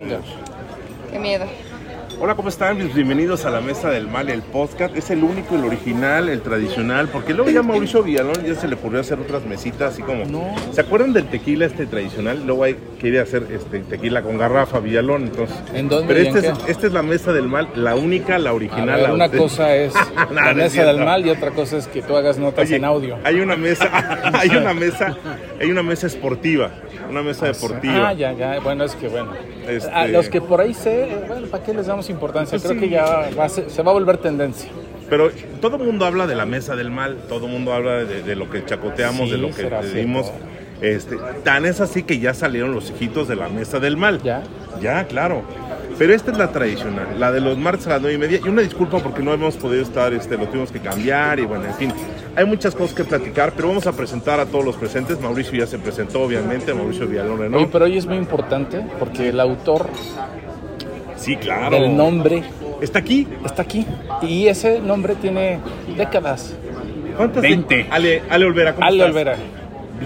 Qué miedo. Hola, ¿cómo están? Bienvenidos a la Mesa del Mal, el podcast. Es el único, el original, el tradicional, porque luego ya Mauricio Villalón ya se le ocurrió hacer otras mesitas así como... No. ¿Se acuerdan del tequila este tradicional? Luego hay, quiere hacer este tequila con garrafa Villalón, entonces... ¿En dónde Pero este es, esta es la Mesa del Mal, la única, la original. ver, la una cosa es No, la es mesa del mal y otra cosa es que tú hagas notas Oye, en audio. Hay una mesa, hay una mesa, hay una mesa esportiva, una mesa deportiva. Ah, ya, ya. Bueno, es que bueno. Este- A los que por ahí sé, bueno, ¿para qué les damos importancia? Creo que ya va a ser- se va a volver tendencia. Pero todo el mundo habla de la mesa del mal, todo el mundo habla de, de lo que chacoteamos, Sí, de lo que dimos. Este, tan es así que ya salieron los hijitos de la mesa del mal. ¿Ya? Ya, claro. Pero esta es la tradicional, la de los martes a las nueve y media. Y una disculpa porque no hemos podido estar, este, lo tuvimos que cambiar y bueno, en fin. Hay muchas cosas que platicar, pero vamos a presentar a todos los presentes. Mauricio ya se presentó, obviamente, Mauricio Villalón Oye, Renault. pero hoy es muy importante porque el autor Sí, claro. del nombre Está aquí. está aquí. Y ese nombre tiene décadas. ¿Cuántas? 20. Ale, Ale Olvera, ¿cómo Ale estás? Olvera.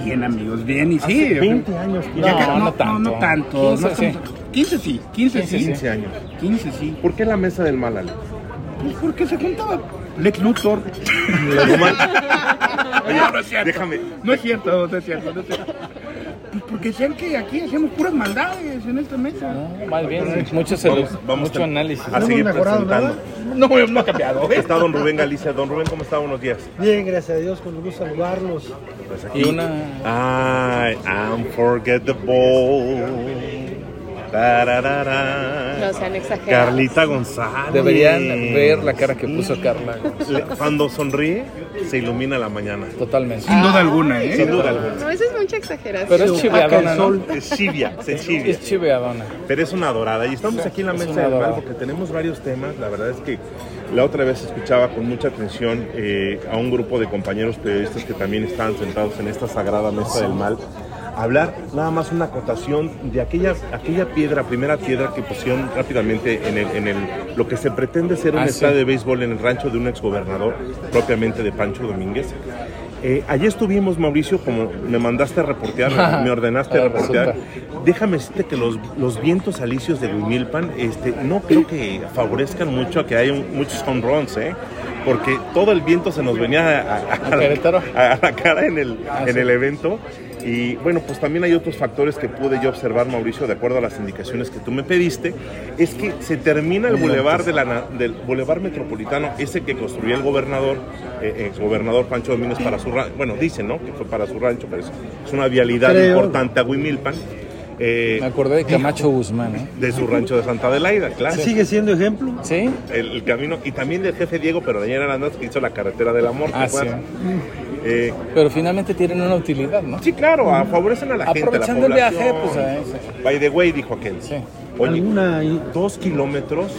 Bien, amigos, bien. Y sí. Hace 20 años. No, ya que- no tanto. No, tanto. 15 no sí. 15 sí. 15 sí. 15 años. 15 sí. ¿Por qué la mesa del mal, Ale? Pues porque se juntaba Lex Luthor. Oye, No, no es cierto. déjame. No es cierto, no es cierto. No es cierto. Pues porque decían que aquí hacemos puras maldades en esta mesa. No, más bien, mucho, Vamos- vamos mucho análisis. A seguir presentando. No, no ha cambiado. Está don Rubén Galicia. Don Rubén, ¿cómo está? Buenos días. Bien, gracias a Dios, con gusto saludarlos. Pues aquí. Y una... I am forgettable. Tararara. No sean exagerados. Carlita González. Deberían ver la cara que puso Carla. Cuando sonríe, se ilumina la mañana. Totalmente. Sin duda alguna, ¿eh? Sin duda alguna. No, eso es mucha exageración. Pero es chiveadona, ¿no? Es chivia, se chivia. Es chiveadona. Pero es una adorada. Y estamos aquí en la Es mesa del mal porque tenemos varios temas. La verdad es que la otra vez escuchaba con mucha atención eh, a un grupo de compañeros periodistas que también estaban sentados en esta sagrada mesa del mal. Hablar nada más una acotación de aquella, aquella piedra, primera piedra que pusieron rápidamente en, el, en el, lo que se pretende ser un Ah, sí. estadio de béisbol en el rancho de un exgobernador, propiamente de Pancho Domínguez. Eh, allí estuvimos, Mauricio, como me mandaste a reportear, me ordenaste a Ah, reportear. Déjame decirte que los, los vientos alisios de Huimilpan este, no creo que favorezcan mucho a que haya un- muchos home runs, ¿eh? Porque todo el viento se nos venía a, a- ¿A Querétaro? a- a la cara en el, Ah, en sí. el evento. Y bueno, pues también hay otros factores que pude yo observar, Mauricio, de acuerdo a las indicaciones que tú me pediste. Es que se termina el bulevar, de la, na- del bulevar metropolitano, ese que construyó el gobernador, eh, ex gobernador Pancho Domínguez para su rancho. Bueno, dicen, ¿no? Que fue para su rancho, pero es, es una vialidad Creo. importante a Huimilpan. eh, Me acordé de Camacho Guzmán, ¿eh? de su rancho de Santa Adelaida, claro. ¿Sigue siendo ejemplo? ¿Sí? El, el camino, y también del jefe Diego, pero de ayer Arandas, que hizo la carretera del amor. ¿te Ah, sí. Eh, Pero finalmente tienen una utilidad, ¿no? sí, claro, a- favorecen a la gente, a la Aprovechando el viaje, pues a ese. By the way, dijo aquel. Sí. Oye, ¿Alguna dos kilómetros,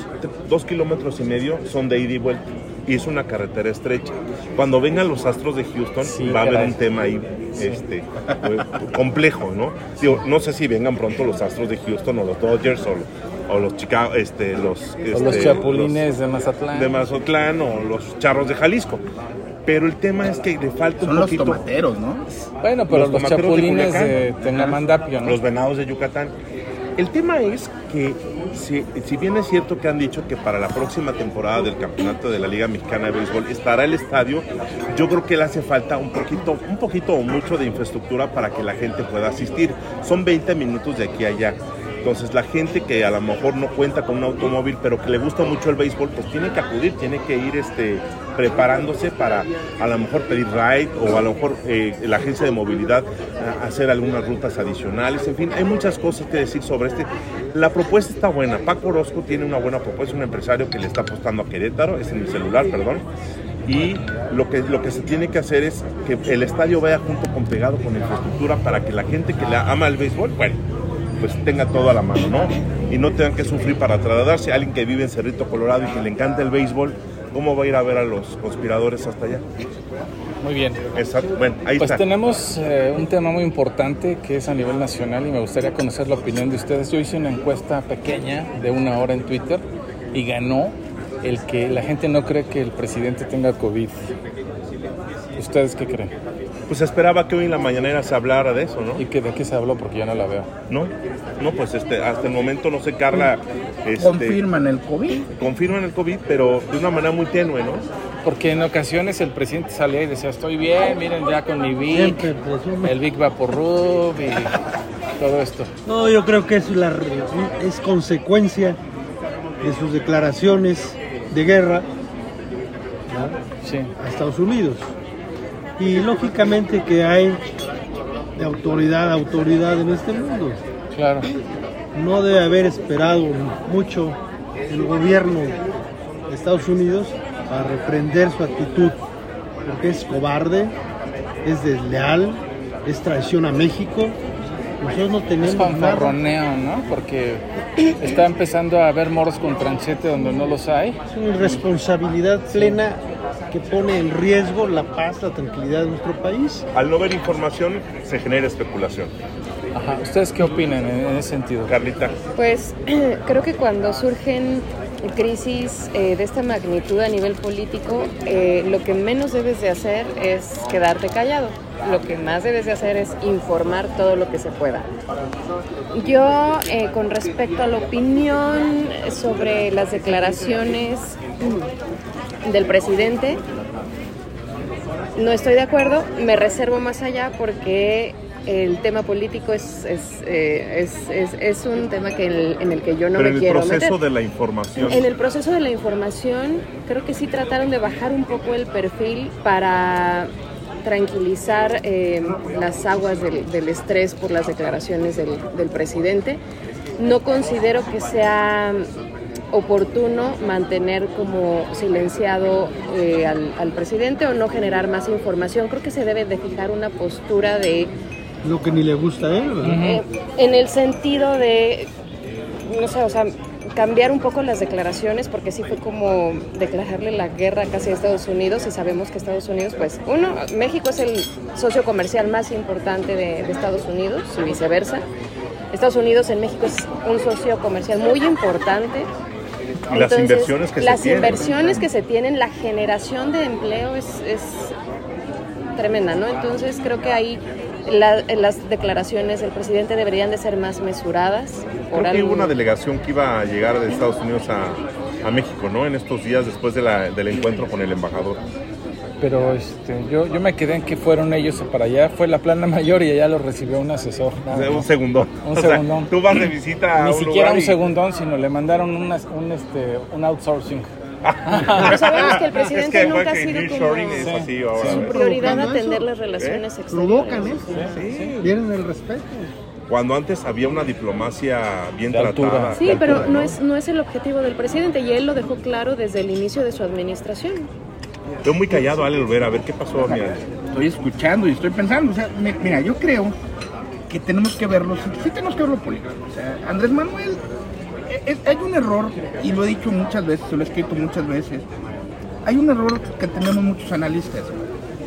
dos kilómetros y medio son de ida y vuelta. Y es una carretera estrecha. Cuando vengan los astros de Houston, Sí, va a haber un tema ahí este, eh, complejo, ¿no? Digo, no sé si vengan pronto los astros de Houston o los Dodgers o, o los Chicago, este, los, O los este, chapulines de Mazatlán. de Mazatlán o los charros de Jalisco. Pero el tema es que le falta Son un los poquito tomateros, ¿no? Bueno, pero Los los, chapulines de Tengamandapio, ¿no? los venados de Yucatán. El tema es que si, si bien es cierto que han dicho que para la próxima temporada del campeonato de la Liga Mexicana de Béisbol estará el estadio, yo creo que le hace falta un poquito, un poquito o mucho de infraestructura para que la gente pueda asistir. Son 20 minutos de aquí a allá. Entonces la gente que a lo mejor no cuenta con un automóvil, pero que le gusta mucho el béisbol, pues tiene que acudir, tiene que ir este, preparándose para a lo mejor pedir ride o a lo mejor eh, la agencia de movilidad hacer algunas rutas adicionales. En fin, hay muchas cosas que decir sobre este. La propuesta está buena. Paco Orozco tiene una buena propuesta, un empresario que le está apostando a Querétaro, es en mi celular, perdón. Y lo que, lo que se tiene que hacer es que el estadio vaya junto con pegado con infraestructura para que la gente que le ama el béisbol, bueno, pues tenga todo a la mano, ¿no? Y no tengan que sufrir para trasladarse. Alguien que vive en Cerrito, Colorado y que le encanta el béisbol, ¿cómo va a ir a ver a los conspiradores hasta allá? Muy bien. Exacto. Bueno, ahí Pues está. tenemos eh, un tema muy importante que es a nivel nacional y me gustaría conocer la opinión de ustedes. Yo hice una encuesta pequeña de una hora en Twitter y ganó el que la gente no cree que el presidente tenga COVID. ¿Ustedes qué creen? Pues esperaba que hoy en la mañanera se hablara de eso, ¿no? ¿Y que de qué se habló? Porque yo no la veo. No, no, pues este, hasta el momento no sé, Carla. Este, Confirman el COVID. confirman el COVID, pero de una manera muy tenue, ¿no? Porque en ocasiones el presidente salía y decía, estoy bien, miren ya con mi Vic, el Vic Vaporrub y todo esto. No, yo creo que es, la, es consecuencia de sus declaraciones de guerra ¿no? Sí. a Estados Unidos. Y lógicamente que hay de autoridad a autoridad en este mundo. Claro. No debe haber esperado mucho el gobierno de Estados Unidos para reprender su actitud, porque es cobarde, es desleal, es traición a México. Nosotros no Es tenemos nada. fanfarroneo, ¿no? Porque está empezando a haber moros con tranchete donde no los hay. Es una irresponsabilidad plena que pone en riesgo la paz, la tranquilidad de nuestro país. Al no ver información, se genera especulación. Ajá. ¿Ustedes qué opinan en, en ese sentido? Carlita, Pues creo que cuando surgen crisis eh, de esta magnitud a nivel político, eh, lo que menos debes de hacer es quedarte callado. Lo que más debes de hacer es informar todo lo que se pueda. Yo, eh, con respecto a la opinión sobre las declaraciones del presidente, no estoy de acuerdo, me reservo más allá porque el tema político es, es, eh, es, es- es un tema que el- en el que yo no pero me en el quiero proceso meter. de la información. En el proceso de la información, creo que sí trataron de bajar un poco el perfil para tranquilizar eh, las aguas del, del estrés por las declaraciones del, del presidente. No considero que sea oportuno mantener como silenciado eh, al, al presidente o no generar más información. Creo que se debe de fijar una postura de Lo que ni le gusta a él. ¿verdad? eh, en el sentido de, no sé, o sea, cambiar un poco las declaraciones, porque sí fue como declararle la guerra casi a Estados Unidos y sabemos que Estados Unidos, pues, uno, México es el socio comercial más importante de, de Estados Unidos y viceversa. Estados Unidos en México es un socio comercial muy importante. Y las inversiones que se tienen. inversiones que se tienen, la generación de empleo es, es tremenda, ¿no? Entonces creo que ahí la- las declaraciones del presidente deberían de ser más mesuradas. Por Creo que hubo una delegación que iba a llegar de Estados Unidos a, a México, ¿no? En estos días después de la- del encuentro con el embajador. Pero este, yo, yo me quedé en que fueron ellos para allá. Fue la plana mayor y allá lo recibió un asesor. nada Un más. segundón. Un O sea, segundón. tú vas de visita a Ni un siquiera lugar un y- segundón, sino le mandaron una- un, este, un outsourcing. Pero sabemos que el presidente es que nunca ha sido como es Sí, así ahora. sí. su prioridad atender las relaciones ¿Eh? exteriores. Provocan eso. Sí. Tienen el respeto. Cuando antes había una diplomacia bien De altura. tratada. Sí, de pero altura, no es, no es el objetivo del presidente y él lo dejó claro desde el inicio de su administración. Yo muy callado, Ale Olvera, a ver qué pasó, mira. Estoy escuchando y estoy pensando. O sea, mi- mira, yo creo que tenemos que verlo, sí, sí tenemos que verlo político. O sea, Andrés Manuel, eh, eh, hay un error, y lo he dicho muchas veces, se lo he escrito muchas veces. Hay un error que tenemos muchos analistas.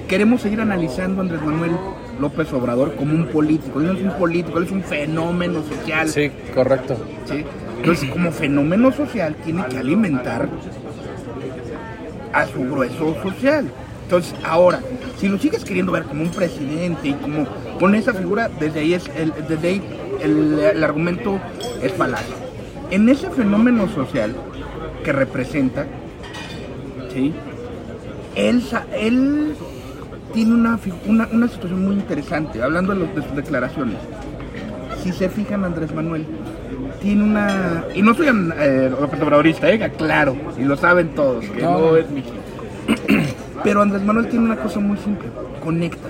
Queremos seguir analizando a Andrés Manuel López Obrador como un político. Él no es un político, él es un fenómeno social. Sí, correcto. ¿sí? Entonces, como fenómeno social, tiene que alimentar a su grueso social. Entonces, ahora, si lo sigues queriendo ver como un presidente y como con esa figura, desde ahí, es el, desde ahí el, argumento es falaz. En ese fenómeno social que representa, ¿sí? él, él tiene una, una, una situación muy interesante, hablando de, de sus declaraciones. Si se fijan, Andrés Manuel tiene una. Y no soy eh, Obradorista, eh, claro, y lo saben todos, que no, No. es mi. Pero Andrés Manuel tiene una cosa muy simple: conecta.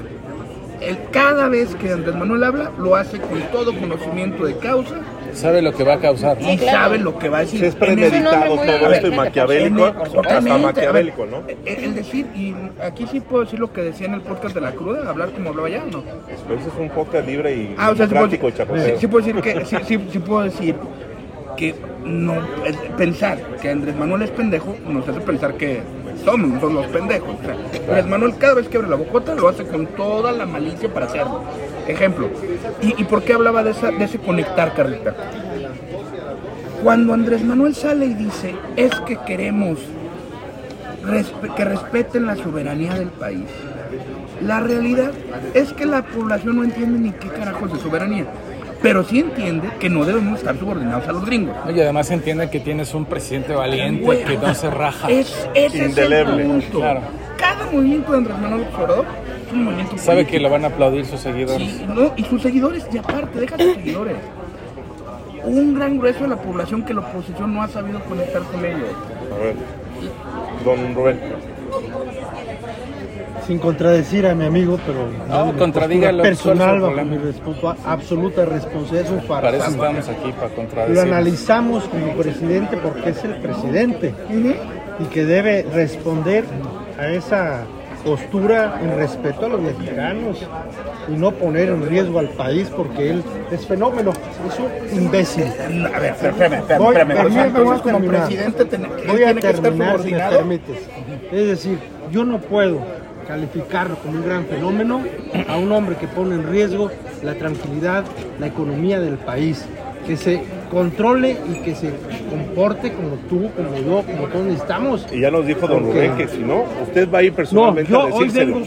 Él, cada vez que Andrés Manuel habla, lo hace con todo conocimiento de causa Sabe lo que va a causar. ¿no? y claro. sabe lo que va a decir. Sí, es premeditado todo esto y maquiavélico, hasta maquiavélico, a ver, ¿no? El, decir, y aquí sí puedo decir lo que decía en el podcast de la cruda, hablar como hablaba ya, ¿o no? Ese es un podcast libre y Ah, o sea, sí puedo, sí, sí decir que, sí, sí- sí puedo decir que no, eh, pensar que Andrés Manuel es pendejo nos hace pensar que nosotros los pendejos. Andrés Manuel cada vez que abre la bocota lo hace con toda la malicia para hacerlo. Ejemplo. ¿Y, por qué hablaba de, esa, de ese conectar, Carlita? Cuando Andrés Manuel sale y dice, es que queremos que respeten la soberanía del país. La realidad es que la población no entiende ni qué carajos de soberanía, pero sí entiende que no debemos estar subordinados a los gringos. Y además entiende que tienes un presidente valiente que no se raja. Es, ese Indeleble, es el punto. claro. Cada movimiento de Andrés Manuel Obrador es un movimiento Sabe político. que lo van a aplaudir sus seguidores. Sí, no, y sus seguidores, y aparte, deja sus seguidores. Un gran grueso de la población que la oposición no ha sabido conectar con ellos. A ver, don Rubén. Sin contradecir a mi amigo, pero No, contradígalo, personal ¿cuál bajo mi respo- absoluta responsabilidad. Es un Para eso estamos aquí, para Lo contradecir. analizamos como presidente porque es el presidente y que debe responder a esa postura en respeto a los mexicanos y no poner en riesgo al país porque él es fenómeno, es un imbécil. A ver, espérame, espérame, Voy, a entonces, como terminar. presidente, Voy a terminar, si me permites. Es decir, yo no puedo calificarlo como un gran fenómeno a un hombre que pone en riesgo la tranquilidad, la economía del país, que se controle y que se comporte como tú, como yo, como todos necesitamos. Y ya nos dijo don Ok. Rubén que si no, usted va a ir No, personalmente yo a hoy vengo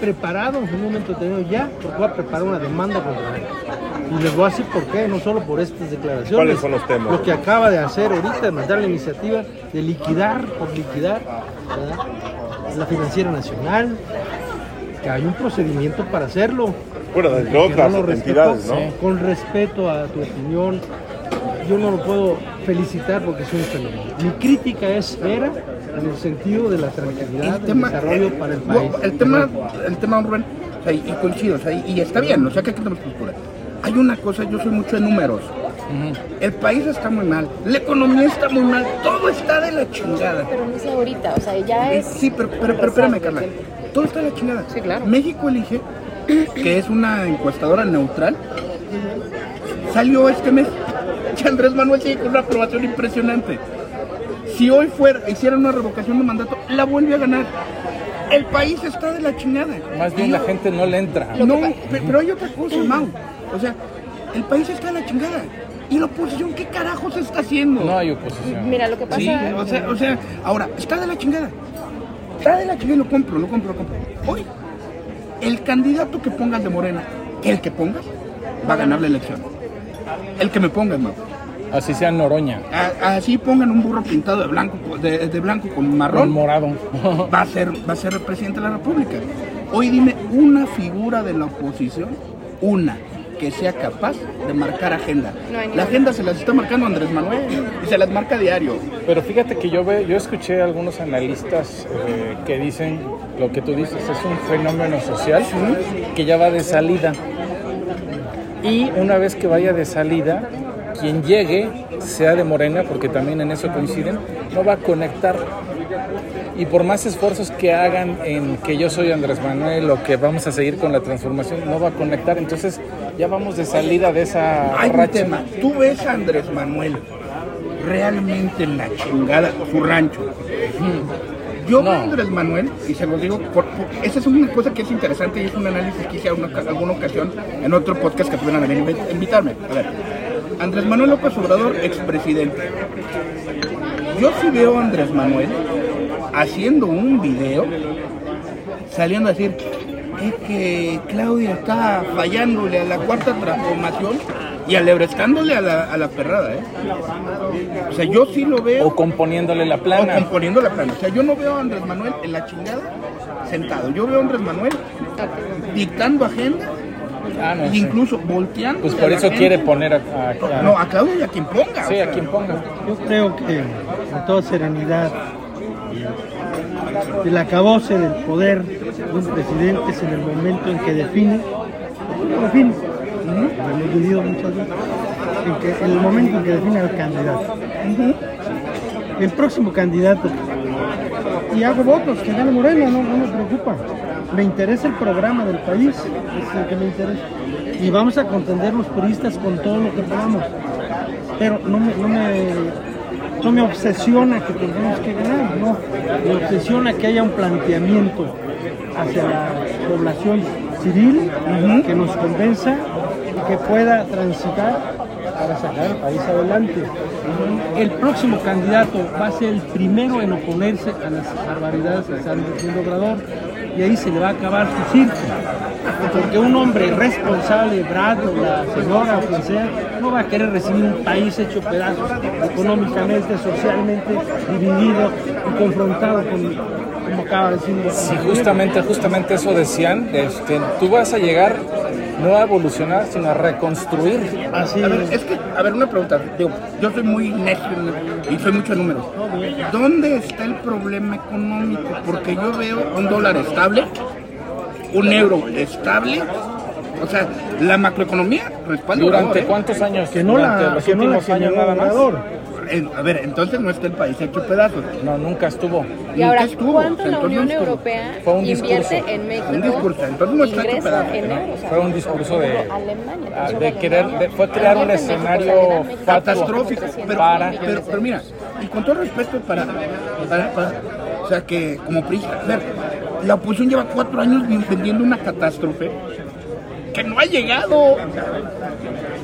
preparado, en un momento determinado ya, porque voy a preparar una demanda contra él. Y les voy a decir por qué, no solo por estas declaraciones. ¿Cuáles son los temas? Lo que acaba de hacer ahorita, de mandar la iniciativa de liquidar, por liquidar, ¿verdad? La financiera nacional, que hay un procedimiento para hacerlo. Bueno, Que luego no entidades, ¿no? Con respeto a tu opinión, yo no lo puedo felicitar porque es un fenómeno. Mi crítica es vera en el sentido de la tranquilidad, el del tema, desarrollo eh, para el no, país. el tema, el tema, Rubén, o sea, y, coincido, o sea, y, y está bien, o sea, que aquí tenemos cultura. Hay una cosa, yo soy mucho de números. El país está muy mal, la economía está muy mal, todo está de la chingada. Pero no es ahorita, o sea, ya es. Sí, pero, pero, pero espérame, Carla. Todo está de la chingada. Sí, claro. México elige, que es una encuestadora neutral, salió este mes. que Andrés Manuel sigue con una aprobación impresionante. Si hoy fuera, hicieran una revocación de mandato, la vuelve a ganar. El país está de la chingada. Más bien Y la yo- gente no le entra. No, pe- pero hay otra cosa, Mau. O sea, el país está de la chingada. ¿Y la oposición qué carajos está haciendo? No hay oposición. Mira, lo que pasa. Sí, o sea, o sea, ahora, está de la chingada. Está de la chingada y lo compro, lo compro, lo compro. Hoy, el candidato que pongas de Morena, el que pongas, va a ganar la elección. El que me pongas, Mau. Así sea Noroña, A- Así pongan un burro pintado de blanco, de, de blanco con con marrón, morado. va a ser, va a ser el presidente de la República. Hoy dime una figura de la oposición, una que sea capaz de marcar agenda. No la agenda se las está marcando Andrés Manuel y se las marca a diario. Pero fíjate que yo ve, yo escuché a algunos analistas eh, que dicen lo que tú dices es un fenómeno social que ya va de salida. Y una vez que vaya de salida, quien llegue, sea de Morena, porque también en eso coinciden, no va a conectar. Y por más esfuerzos que hagan en que yo soy Andrés Manuel o que vamos a seguir con la transformación, no va a conectar. Entonces ya vamos de salida de esa Hay un racha. tema. Tú ves a Andrés Manuel realmente en la chingada su rancho. Yo No. veo a Andrés Manuel, y se lo digo, por, por- esa es una cosa que es interesante y es un análisis que hice a una, alguna ocasión en otro podcast que tuvieron a venir invitarme. A ver, Andrés Manuel López Obrador, expresidente. Yo sí veo a Andrés Manuel haciendo un video, saliendo a decir, es que Claudia está fallándole a la cuarta transformación y alebrestándole a la, a la perrada, ¿eh? O sea, yo sí lo veo O componiéndole la o plana. componiendo la plana. O sea, yo no veo a Andrés Manuel en la chingada sentado. Yo veo a Andrés Manuel dictando agenda Ah, no, e sí. incluso volteando. Pues por eso quiere poner a, a- a- No, a Claudia y a quien ponga. sí, o a quien ponga. Yo creo que con toda serenidad el acabose del poder de un presidente es en el momento en que define, en, el momento en que define al candidato. El próximo candidato, y hago votos, que gane Morena, no, no me preocupa. Me interesa el programa del país, es el que me interesa. Y vamos a contender los puristas con todo lo que podamos pero no me, no me obsesiona que tengamos que ganar, no. Me obsesiona que haya un planteamiento hacia la población civil que nos convenza y que pueda transitar para sacar al país adelante. El próximo candidato va a ser el primero en oponerse a las barbaridades que están diciendo Obrador. y ahí se le va a acabar su circo. Porque un hombre responsable, Brad o la señora o quien sea, no va a querer recibir un país hecho pedazos, económicamente, socialmente dividido y confrontado con, como acaba de decir. Sí, justamente, justamente eso decían. Este, tú vas a llegar no a evolucionar, sino a reconstruir. Así A ver, es. es que, a ver, una pregunta. Digo, yo soy muy necio y soy mucho números. ¿Dónde está el problema económico? Porque yo veo un dólar estable, un euro estable. O sea, la macroeconomía respalda ¿Durante Obrador, ¿eh? cuántos años? Que no Durante la, los que no la años nada más. En- a ver, entonces no está el país hecho pedazos. No, nunca estuvo. Y ahora, Nunca estuvo, ¿cuánto la entonces Unión no estuvo. Europea Fue un invierte discurso. en México? Un discurso, entonces no está ingresa superado, en ¿no? euros. o sea, Fue un discurso de- Alemania, ah, pensó de que querer- Alemania de- fue crear un escenario México catastrófico. como 300 Pero, para- pero, pero mira, y con todo respeto para, para- para- o sea que como PRI, a ver, la oposición lleva cuatro años vendiendo una catástrofe que no ha llegado.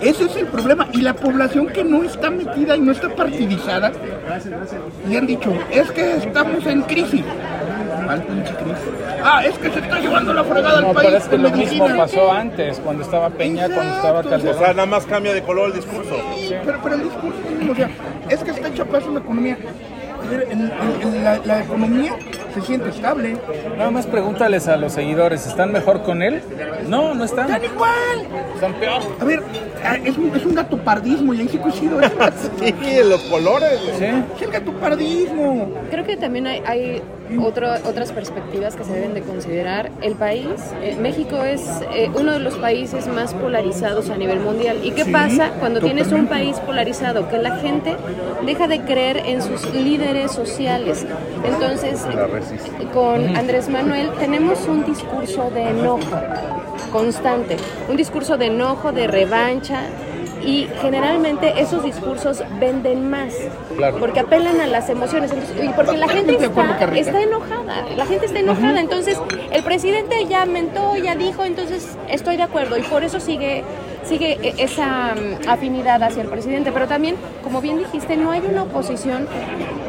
Ese es el problema. Y la población que no está metida y no está partidizada, le han dicho, es que estamos en crisis. Ah, es que se está llevando la fregada No, al país pero es que lo mismo pasó antes, cuando estaba Peña, cuando estaba Exacto. O Calderón. sea, nada más cambia de color el discurso. Pero, pero el discurso, o sea, es que está hecha paso la economía. A ver, en- en- en la, la economía se siente estable. Nada más pregúntales a los seguidores, ¿están mejor con él? No, no están. ¡Están igual! Están peor. A ver, ah, es un, es un gatopardismo, y ahí sí coincido. Es, Sí, los colores. ¿Sí? es el gatopardismo. Creo que también hay, hay otro- otras perspectivas que se deben de considerar. El país, eh, México es eh, uno de los países más polarizados a nivel mundial. ¿Y qué Sí, pasa cuando tienes un totalmente. país polarizado? Que la gente deja de creer en sus líderes sociales. Entonces, con Andrés Manuel tenemos un discurso de enojo constante, un discurso de enojo, de revancha. Y generalmente esos discursos venden más, Claro. porque apelan a las emociones, entonces- y porque la gente está, enojada, la gente está enojada, entonces el presidente ya mentó, ya dijo, entonces estoy de acuerdo. Y por eso sigue sigue e- esa mm, afinidad hacia el presidente, pero también, como bien dijiste, no hay una oposición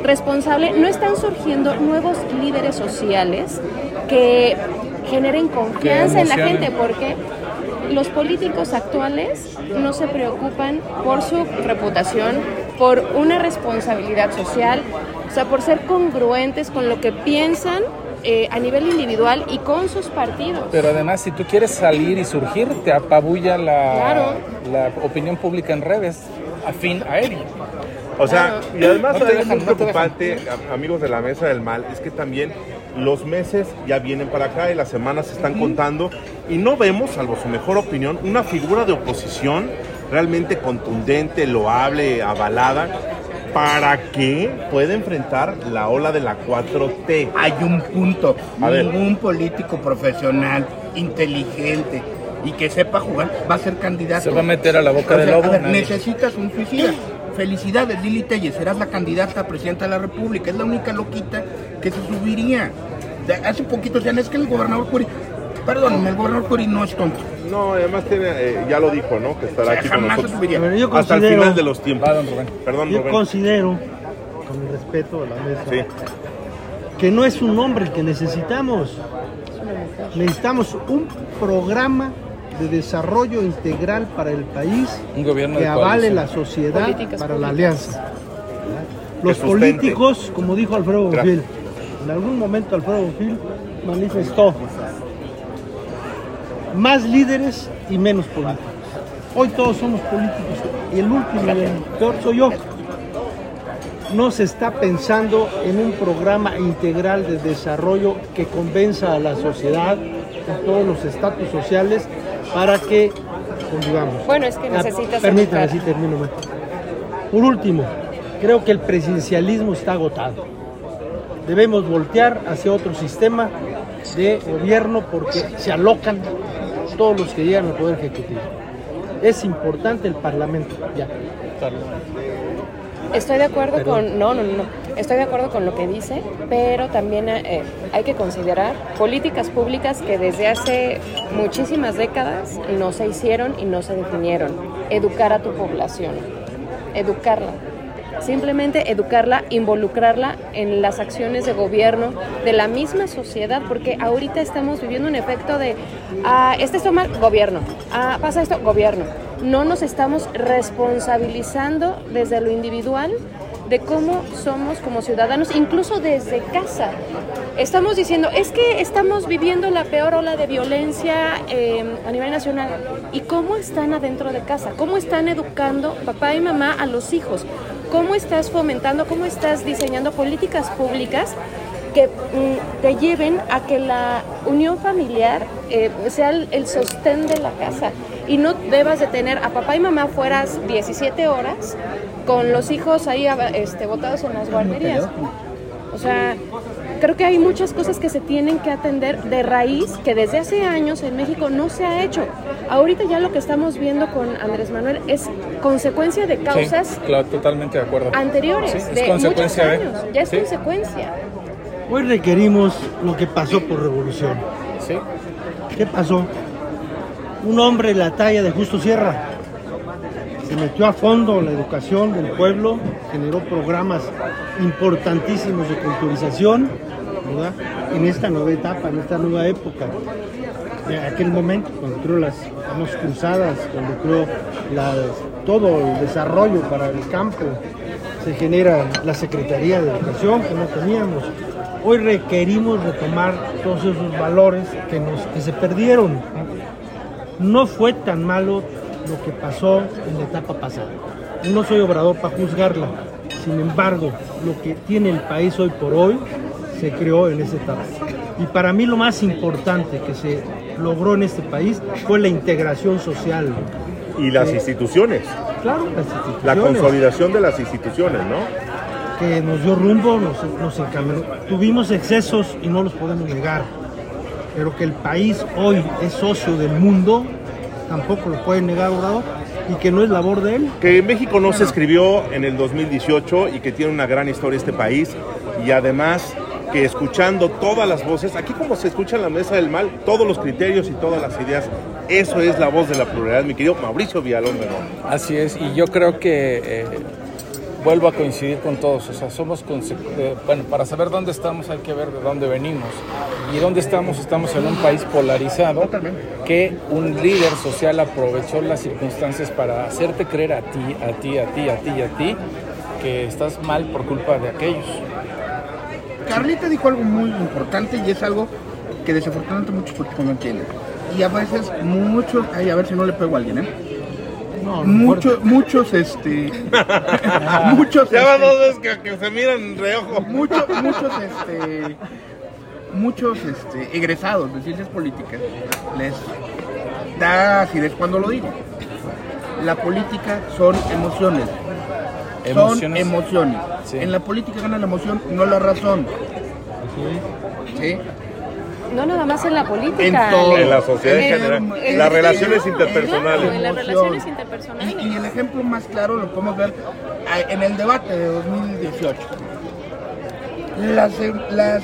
responsable, no están surgiendo nuevos líderes sociales que generen confianza en la gente, porque los políticos actuales no se preocupan por su reputación, por una responsabilidad social, o sea, por ser congruentes con lo que piensan eh, a nivel individual y con sus partidos. Pero además, si tú quieres salir y surgir, te apabulla la, Claro. la opinión pública en redes, afín a él. O sea, y además No dejan, muy no te preocupante, amigos de la mesa del mal, es que también los meses ya vienen para acá y las semanas se están contando y no vemos, salvo su mejor opinión, una figura de oposición realmente contundente, loable, avalada, para que pueda enfrentar la ola de la 4T. Hay un punto. A ver. Ningún político profesional, inteligente y que sepa jugar va a ser candidato. Se va a meter a la boca O del sea, lobo. a ver, nadie. necesitas un suicida. Felicidades, Lili Telles, serás la candidata a presidenta de la República. Es la única loquita que se subiría. De- hace poquito decían, es que el gobernador Curi, perdónenme, el gobernador Curi no es tonto. No, además tiene, eh, ya lo dijo, ¿no? Que estará O sea, aquí con nosotros yo hasta el final de los tiempos. Don Rubén. Perdón, yo Rubén. considero, con el respeto a la mesa, Sí. que no es un hombre el que necesitamos. Necesitamos un programa de desarrollo integral para el país Un gobierno que avale la sociedad Políticas para la alianza. Los políticos, como dijo Alfredo. Bonfil, en algún momento Alfredo Bonfil manifestó más líderes y menos políticos. Hoy todos somos políticos y el último y el peor soy yo. No se está pensando en un programa integral de desarrollo que convenza a la sociedad, en todos los estatus sociales, para que convivamos. Bueno, es que Ah, necesitas Permítame, educar. así termino. ma. Por último, creo que el presidencialismo está agotado. Debemos voltear hacia otro sistema de gobierno porque se alocan todos los que llegan al Poder Ejecutivo. Es importante el Parlamento, ya. Estoy de acuerdo con, no, no, no, estoy de acuerdo con lo que dice, pero también eh, hay que considerar políticas públicas que desde hace muchísimas décadas no se hicieron y no se definieron. Educar a tu población, educarla. Simplemente educarla, involucrarla en las acciones de gobierno de la misma sociedad, porque ahorita estamos viviendo un efecto de, ah, este está mal, gobierno, ah, pasa esto, gobierno. No nos estamos responsabilizando desde lo individual de cómo somos como ciudadanos, incluso desde casa. Estamos diciendo, es que estamos viviendo la peor ola de violencia eh, a nivel nacional. ¿Y cómo están adentro de casa? ¿Cómo están educando papá y mamá a los hijos? ¿Cómo estás fomentando, cómo estás diseñando políticas públicas que mm, te lleven a que la unión familiar eh, sea el, el sostén de la casa y no debas de tener a papá y mamá fueras 17 horas con los hijos ahí este, botados en las guarderías. O sea, creo que hay muchas cosas que se tienen que atender de raíz que desde hace años en México no se ha hecho. Ahorita ya lo que estamos viendo con Andrés Manuel es consecuencia de causas Sí, claro, totalmente de acuerdo. anteriores, Sí, es de consecuencia muchos de- años. Ya es sí. consecuencia. Hoy requerimos lo que pasó por revolución. Sí, ¿Qué pasó? Un hombre de la talla de Justo Sierra se metió a fondo en la educación del pueblo, generó programas importantísimos de culturización, ¿verdad? En esta nueva etapa, en esta nueva época. Aquel momento, cuando creó las cruzadas, cuando las- todo el desarrollo para el campo, se genera la Secretaría de Educación que no teníamos. Hoy requerimos retomar todos esos valores que, que se perdieron. No fue tan malo lo que pasó en la etapa pasada. No soy obrador para juzgarla. Sin embargo, lo que tiene el país hoy por hoy se creó en esa etapa. Y para mí lo más importante que se logró en este país fue la integración social. Y las instituciones, Claro, las la instituciones consolidación de las instituciones, ¿no? que nos dio rumbo, nos, nos encaminó. Tuvimos excesos y no los podemos negar. Pero que el país hoy es socio del mundo, tampoco lo puede negar Obrador, y que no es labor de él. Que México no se escribió en el 2018 y que tiene una gran historia este país y además que escuchando todas las voces, aquí como se escucha en la mesa del mal, todos los criterios y todas las ideas, eso es la voz de la pluralidad, mi querido Mauricio Villalón así es. Y yo creo que eh, vuelvo a coincidir con todos. O sea, somos, eh, bueno, para saber dónde estamos hay que ver de dónde venimos. Y dónde estamos, estamos en un país polarizado que un líder social aprovechó las circunstancias para hacerte creer a ti, a ti, a ti, a ti y a ti que estás mal por culpa de aquellos. Carlita dijo algo muy importante y es algo que desafortunadamente muchos políticos no entienden. Y a veces muchos, ay, a ver si no le pego a alguien, ¿eh? No, Muchos, muchos, este, muchos, Ya van este, dos veces que, que se miran reojo. muchos, muchos, este, muchos, este, egresados de ciencias políticas les da acidez cuando lo digo. La política son emociones. Son Emociones. emociones. Sí. En la política gana la emoción, no la razón. ¿Sí? No nada más en la política. En todo. En la sociedad en En- general, en- las relaciones en- interpersonales. Claro, en las Emoción. relaciones interpersonales. Y, y el ejemplo más claro lo podemos ver ah, en el debate de 2018. Las, las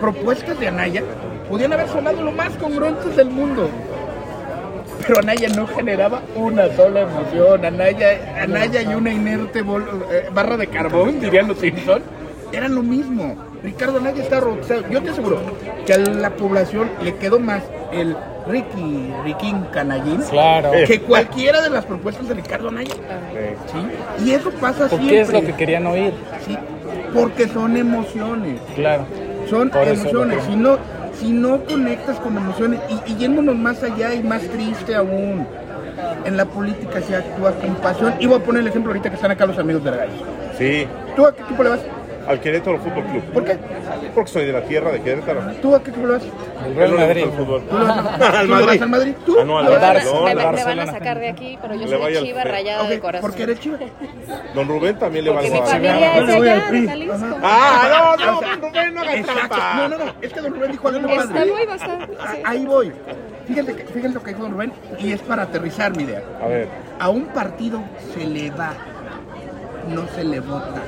propuestas de Anaya podían haber sonado lo más congruentes del mundo. Pero Anaya no generaba una sola emoción. Anaya, Anaya y una inerte eh, barra de carbón, dirían los Simpson, eran lo mismo. Ricardo Anaya está robotizado. Yo te aseguro que a la población le quedó más el Ricky, Riquín Canallín Claro. que cualquiera de las propuestas de Ricardo Anaya. ¿sí? Y eso pasa ¿Por siempre. qué es lo que querían oír? ¿sí? Porque son emociones. Claro. Son Por emociones. Si no, si no conectas con emociones, y, y yéndonos más allá y más triste aún, en la política se actúa con pasión. Y voy a poner el ejemplo ahorita que están acá los amigos de la. Sí, ¿Tú a qué equipo le vas? Al Querétaro Fútbol Club. ¿Por qué? Porque soy de la tierra de Querétaro. ¿Tú a qué le vas? El Real No Madrid. el fútbol. ¿Tú le vas, Al ¿tú le vas Madrid. al Madrid? ¿Tú? Ah, no, al Barcelona. me- me van a Barcelona. sacar de aquí, pero yo soy chiva rayada de corazón. ¿Por qué eres chivo? Don Rubén también le va al mi Barça. familia es allá, de Jalisco. Ah, no, no, Don Rubén no haga Exacto. trampa. No, no, no. Es que Don Rubén dijo algo Está padre. muy bastante. Sí. Ahí voy. Fíjense, que- fíjense lo que dijo Don Rubén y es para aterrizar mi idea. A ver, A un partido se le va, no se le vota,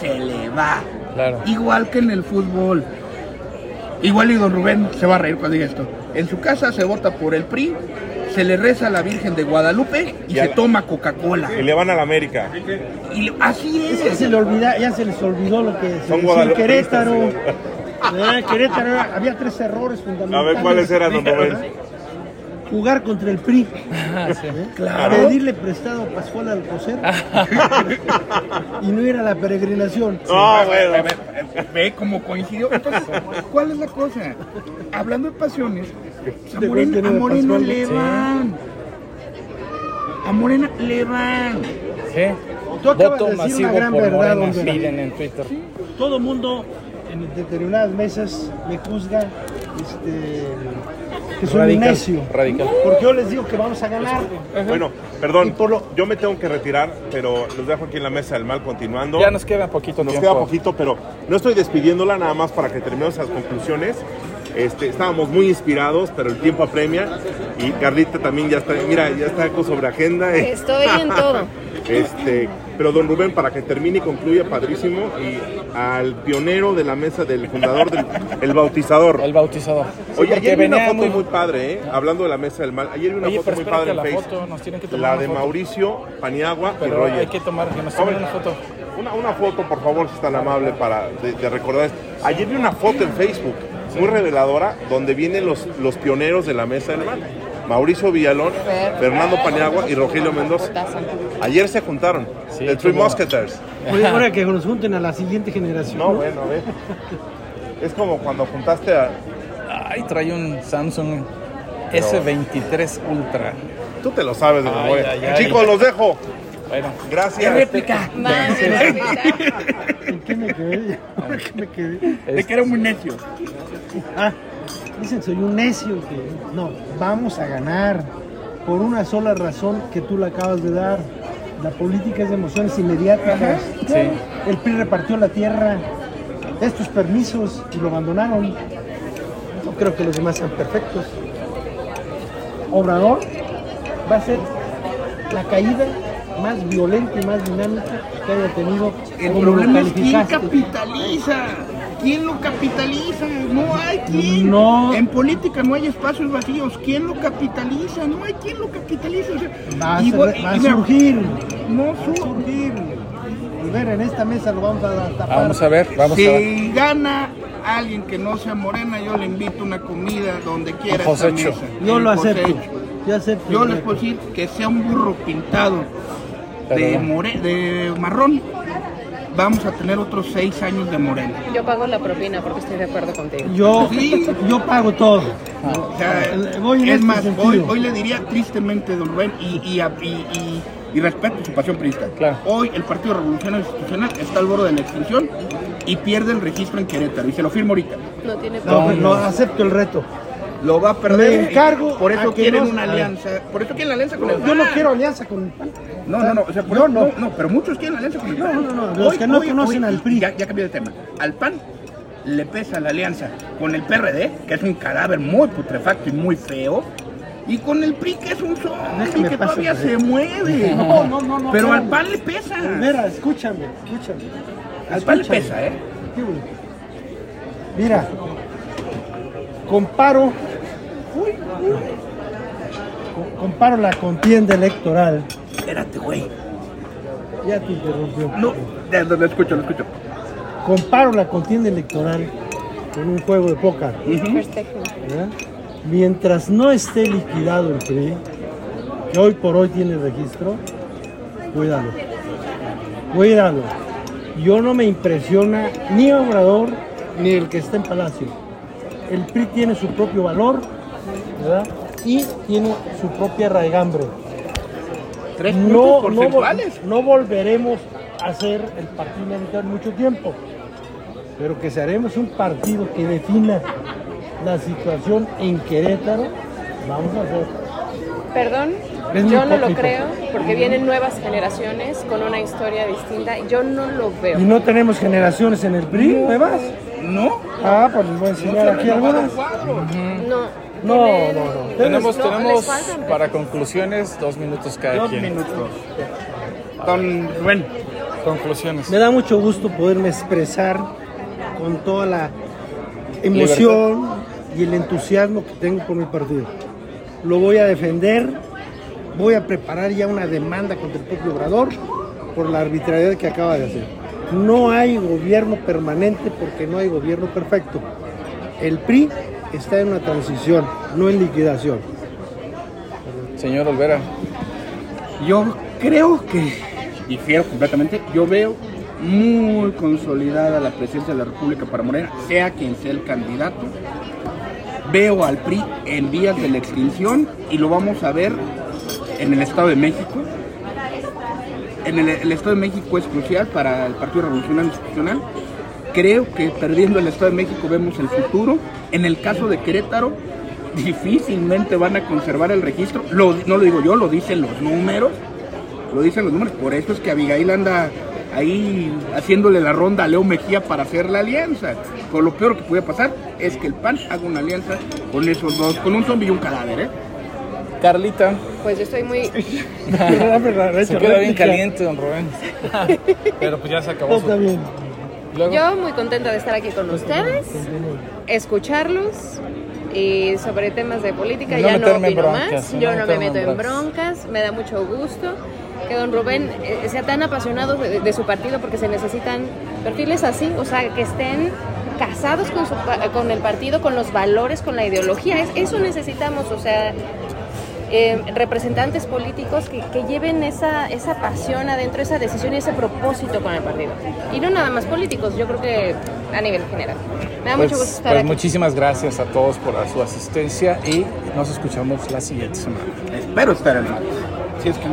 se le va. Claro. Igual que en el fútbol. Igual y Don Rubén se va a reír cuando diga esto. En su casa se vota por el PRI, se le reza a la Virgen de Guadalupe y, Y a se la- toma Coca-Cola. Y le van a la América. Y le- así Es que se le olvida, ya se les olvidó lo que Son guadalupeistas, Querétaro. Ah, Querétaro había tres errores A fundamentales. ver cuáles eran, don Rubén. Jugar contra el PRI. Ah, sí. Claro. Pedirle prestado a Pascual Alcocer. y no ir a la peregrinación. No, Ve, bueno. ve, ve cómo coincidió. Entonces, ¿cuál es la cosa? Hablando de pasiones, a De Morena, a no, Morena Pascual. le Sí. van. A Morena le van. Sí. Tú acabas Voto de decir masivo una gran por verdad, Morena, en Twitter. Todo mundo en determinadas mesas me juzga este, que soy un necio. radical. Porque yo les digo que vamos a ganar. Bueno, perdón, por lo- yo me tengo que retirar, pero los dejo aquí en la mesa del mal continuando. Ya nos queda poquito Nos tiempo. queda poquito, pero no estoy despidiéndola nada más para que terminemos las conclusiones. Este, estábamos muy inspirados, pero el tiempo apremia. Y Carlita también ya está, mira, ya está con sobre agenda. Estoy en todo. Este, pero don Rubén, para que termine y concluya, padrísimo. Y al pionero de la mesa del fundador del el bautizador. El bautizador. Oye, porque ayer vi una foto muy, muy- padre, ¿eh? Hablando de la mesa del mal. Ayer vi una Oye, foto muy padre en la Facebook. foto, nos tienen que tomar La de foto. Mauricio, Paniagua y Roger. hay que tomar, que nos tomen una foto. Una, una foto, por favor, si es tan amable para de, de recordar. esto. Ayer vi una foto en Facebook muy reveladora donde vienen los, los pioneros de la mesa del mal. Mauricio Villalón, Fer. Fernando Paniagua y Rogelio Mendoza. Ayer se juntaron. Sí, The Three. Musketeers. Oye, ahora que nos junten a la siguiente generación. No, bueno, a ver. Es como cuando juntaste a. Ay, trae un Samsung S23 Ultra. Tú te lo sabes de Ay, memoria. ay, ay. Chicos, los dejo. Bueno, Gracias. réplica. Más, ¿En qué me quedé? ¿En qué me quedé? De que era muy necio. Ah, dicen, soy un necio. Que... No, vamos a ganar. Por una sola razón que tú la acabas de dar. La política es de emociones inmediatas. Sí. El PRI repartió la tierra, estos permisos y lo abandonaron. No creo que los demás sean perfectos. Obrador va a ser la caída más violenta y más dinámica que haya tenido. El problema es quién capitaliza. ¿Quién lo capitaliza? No hay quien. No. En política no hay espacios vacíos. ¿Quién lo capitaliza? No hay quien lo capitaliza. O sea, Va a, y ser- va surgir. No surgir. Y ver, en esta mesa lo vamos a tapar. vamos a ver, vamos a ver. Si gana alguien que no sea morena, yo le invito una comida donde quiera. Esta mesa. Yo El lo acepto. Yo acepto. Yo les puedo decir que sea un burro pintado de, Pero- more- de marrón, vamos a tener otros seis años de morena. Yo pago la propina porque estoy de acuerdo contigo. Yo, Sí. yo pago todo. O sea, Voy en es este más, sentido. hoy, hoy le diría tristemente, don Rubén, y, y, y, y- y respeto su pasión priista. Claro. Hoy el Partido Revolucionario Institucional está al borde de la extinción y pierde el registro en Querétaro, y se lo firmo ahorita. No tiene No, no, acepto el reto. Lo va a perder. Me encargo Por eso quieren no- una alianza. Por eso quieren la alianza con el Yo no PAN. quiero alianza con el PAN. No, no, no, o sea, por Yo eso- no. no, pero muchos quieren la alianza con el PAN. No, no, no, los que no conocen al PRI. Ya, ya cambié de tema. Al PAN le pesa la alianza con el PRD, que es un cadáver muy putrefacto y muy feo, y con el PRI, que es un zombie Déjame que todavía se mueve. No, no, no, no, Pero al. PAN le pesa. Mira, escúchame, escúchame. Al PAN le pesa, ¿eh? Mira, comparo, co- comparo la contienda electoral. Espérate, güey. Ya te interrumpió. No, ya, lo escucho, lo escucho. Comparo la contienda electoral con un juego de póker. Mientras no esté liquidado el PRI, que hoy por hoy tiene registro, cuídalo. Cuídalo. Yo no me impresiona ni Obrador ni el que está en Palacio. El PRI tiene su propio valor, ¿verdad? Y tiene su propia raigambre. Tres No, no, no volveremos a ser el partido militar mucho tiempo, pero que seremos un partido que defina la situación en Querétaro, vamos a hacer. Perdón, Es yo no lo creo porque vienen nuevas generaciones con una historia distinta. Yo no lo veo. Y no tenemos generaciones en el PRI, nuevas. No. Ah, pues les voy a enseñar aquí algunas. No. No, no, no. Tenemos, No, tenemos para conclusiones dos minutos cada Dos quien. minutos. Don Rubén. Conclusiones. Me da mucho gusto poderme expresar con toda la emoción y el entusiasmo que tengo por mi partido. lo voy a defender, voy a preparar ya una demanda contra el propio Obrador por la arbitrariedad que acaba de hacer. No hay gobierno permanente porque no hay gobierno perfecto. El PRI está en una transición, no en liquidación. Señor Olvera. Yo creo que difiero completamente. Yo veo muy consolidada la presencia de la República para Morena, sea quien sea el candidato. Veo al PRI en vías de la extinción y lo vamos a ver en el Estado de México. En el, Estado de México es crucial para el Partido Revolucionario Institucional. Creo que perdiendo el Estado de México vemos el futuro. En el caso de Querétaro, difícilmente van a conservar el registro. No lo digo yo, lo dicen los números. Lo dicen los números. Por eso es que Abigail anda ahí haciéndole la ronda a Leo Mejía para hacer la alianza. Lo peor que puede pasar es que el PAN haga una alianza con esos dos, con un zombie y un cadáver, ¿eh? Carlita. Pues yo estoy muy, Se queda bien caliente, don Rubén. Pero pues ya se acabó. Está Su... bien. Luego, yo muy contenta de estar aquí con ustedes, escucharlos y sobre temas de política No ya no opino broncas, más, no yo no me meto en broncas. me da mucho gusto que don Rubén eh, sea tan apasionado de, de su partido porque se necesitan perfiles así, o sea, que estén casados con, su pa- con el partido, con los valores, con la ideología, Es- eso necesitamos, o sea, eh, representantes políticos que, que lleven esa, esa pasión adentro, esa decisión y ese propósito con el partido. Y no nada más políticos, yo creo que a nivel general. Me da pues, mucho gusto estar pues aquí. muchísimas gracias a todos por su asistencia y nos escuchamos la siguiente semana. Espero estar en Si es que